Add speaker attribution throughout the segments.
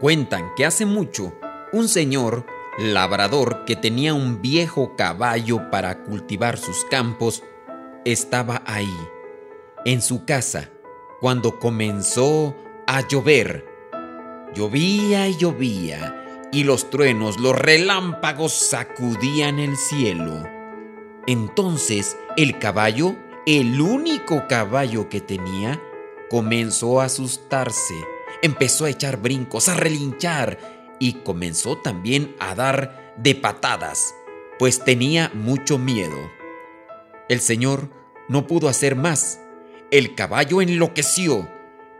Speaker 1: Cuentan que hace mucho un señor labrador que tenía un viejo caballo para cultivar sus campos estaba ahí, en su casa, cuando comenzó a llover. Llovía y llovía, y los truenos, los relámpagos sacudían el cielo. Entonces el caballo, el único caballo que tenía, comenzó a asustarse empezó a echar brincos, a relinchar y comenzó también a dar de patadas, pues tenía mucho miedo. El señor no pudo hacer más. El caballo enloqueció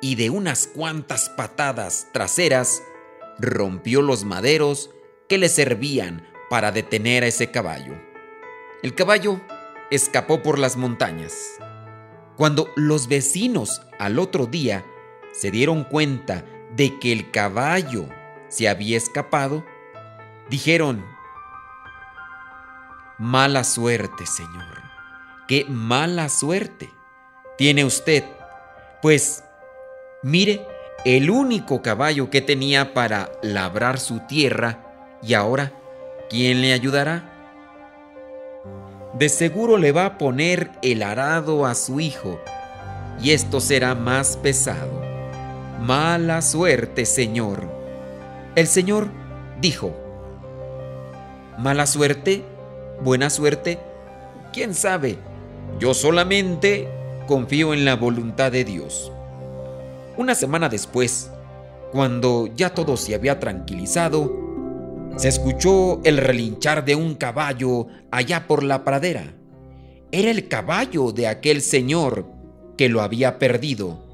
Speaker 1: y de unas cuantas patadas traseras rompió los maderos que le servían para detener a ese caballo. El caballo escapó por las montañas. Cuando los vecinos al otro día se dieron cuenta de que el caballo se había escapado, dijeron, mala suerte, Señor, qué mala suerte tiene usted, pues mire el único caballo que tenía para labrar su tierra y ahora, ¿quién le ayudará? De seguro le va a poner el arado a su hijo y esto será más pesado. Mala suerte, Señor. El Señor dijo, ¿Mala suerte? ¿Buena suerte? ¿Quién sabe? Yo solamente confío en la voluntad de Dios. Una semana después, cuando ya todo se había tranquilizado, se escuchó el relinchar de un caballo allá por la pradera. Era el caballo de aquel señor que lo había perdido.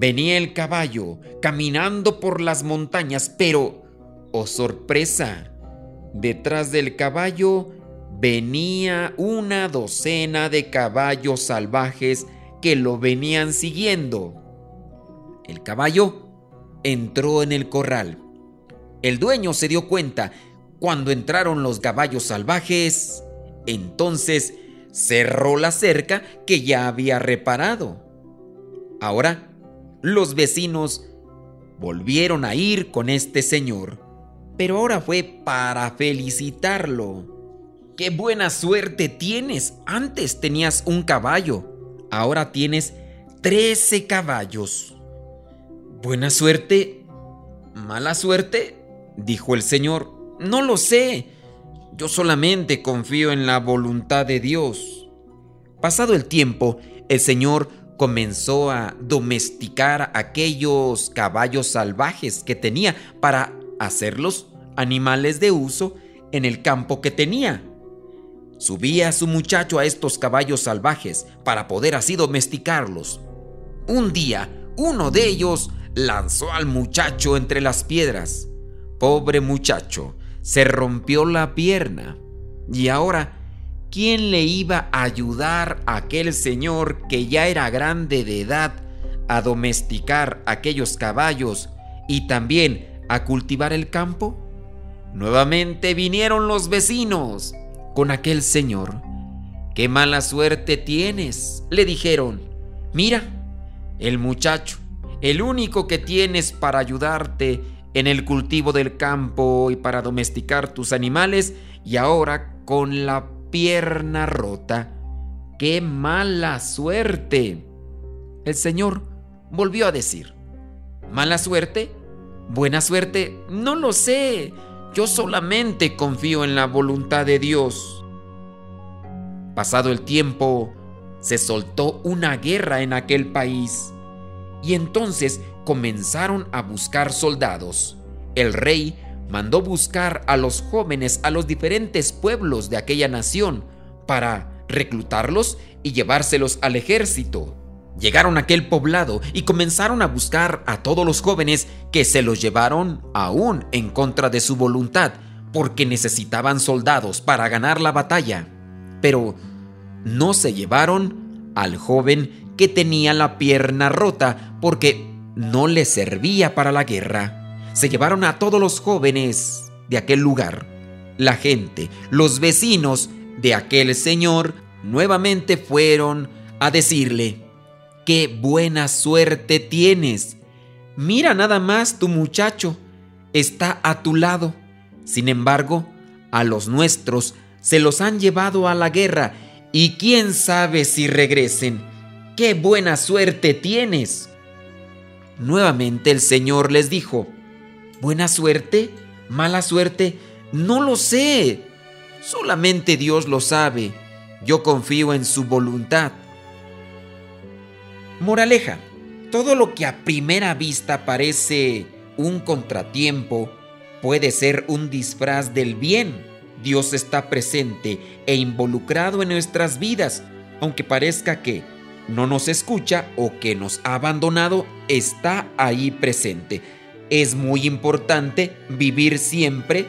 Speaker 1: Venía el caballo caminando por las montañas, pero, oh sorpresa, detrás del caballo venía una docena de caballos salvajes que lo venían siguiendo. El caballo entró en el corral. El dueño se dio cuenta cuando entraron los caballos salvajes. Entonces cerró la cerca que ya había reparado. Ahora los vecinos volvieron a ir con este señor, pero ahora fue para felicitarlo. ¡Qué buena suerte tienes! Antes tenías un caballo, ahora tienes trece caballos. ¿Buena suerte? ¿Mala suerte? dijo el señor. No lo sé. Yo solamente confío en la voluntad de Dios. Pasado el tiempo, el señor comenzó a domesticar aquellos caballos salvajes que tenía para hacerlos animales de uso en el campo que tenía. Subía a su muchacho a estos caballos salvajes para poder así domesticarlos. Un día, uno de ellos lanzó al muchacho entre las piedras. Pobre muchacho, se rompió la pierna y ahora ¿quién le iba a ayudar a aquel señor que ya era grande de edad a domesticar aquellos caballos y también a cultivar el campo? Nuevamente vinieron los vecinos con aquel señor. ¡Qué mala suerte tienes! le dijeron. Mira, el muchacho, el único que tienes para ayudarte en el cultivo del campo y para domesticar tus animales, y ahora con la pierna rota. ¡Qué mala suerte! El Señor volvió a decir, ¿mala suerte? ¿Buena suerte? No lo sé. Yo solamente confío en la voluntad de Dios. Pasado el tiempo, se soltó una guerra en aquel país y entonces comenzaron a buscar soldados. El rey mandó buscar a los jóvenes a los diferentes pueblos de aquella nación para reclutarlos y llevárselos al ejército. Llegaron a aquel poblado y comenzaron a buscar a todos los jóvenes que se los llevaron aún en contra de su voluntad, porque necesitaban soldados para ganar la batalla. Pero no se llevaron al joven que tenía la pierna rota porque no le servía para la guerra se llevaron a todos los jóvenes de aquel lugar. La gente, los vecinos de aquel señor, nuevamente fueron a decirle, qué buena suerte tienes. Mira nada más tu muchacho, está a tu lado. Sin embargo, a los nuestros se los han llevado a la guerra y quién sabe si regresen. ¡Qué buena suerte tienes! Nuevamente el Señor les dijo, ¿buena suerte? ¿Mala suerte? No lo sé. Solamente Dios lo sabe. Yo confío en su voluntad. Moraleja, todo lo que a primera vista parece un contratiempo puede ser un disfraz del bien. Dios está presente e involucrado en nuestras vidas, aunque parezca que no nos escucha o que nos ha abandonado, está ahí presente. Es muy importante vivir siempre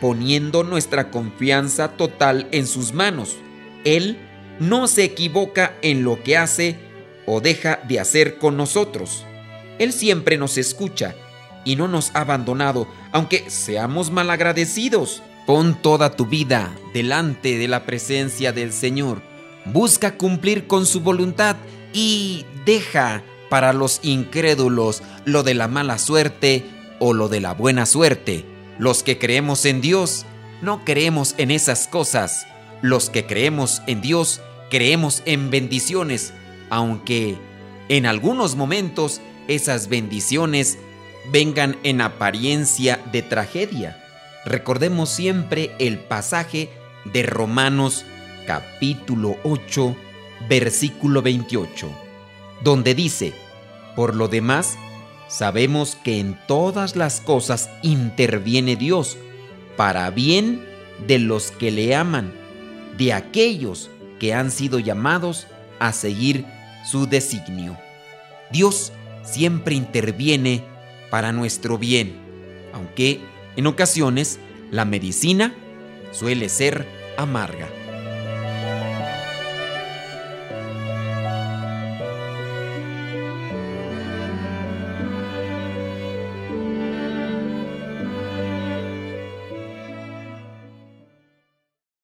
Speaker 1: poniendo nuestra confianza total en sus manos. Él no se equivoca en lo que hace o deja de hacer con nosotros. Él siempre nos escucha y no nos ha abandonado, aunque seamos malagradecidos. Pon toda tu vida delante de la presencia del Señor. Busca cumplir con su voluntad y deja para los incrédulos lo de la mala suerte o lo de la buena suerte. Los que creemos en Dios no creemos en esas cosas. Los que creemos en Dios creemos en bendiciones, aunque en algunos momentos esas bendiciones vengan en apariencia de tragedia. Recordemos siempre el pasaje de Romanos capítulo 8, versículo 28, donde dice, por lo demás, sabemos que en todas las cosas interviene Dios para bien de los que le aman, de aquellos que han sido llamados a seguir su designio. Dios siempre interviene para nuestro bien, aunque en ocasiones la medicina suele ser amarga.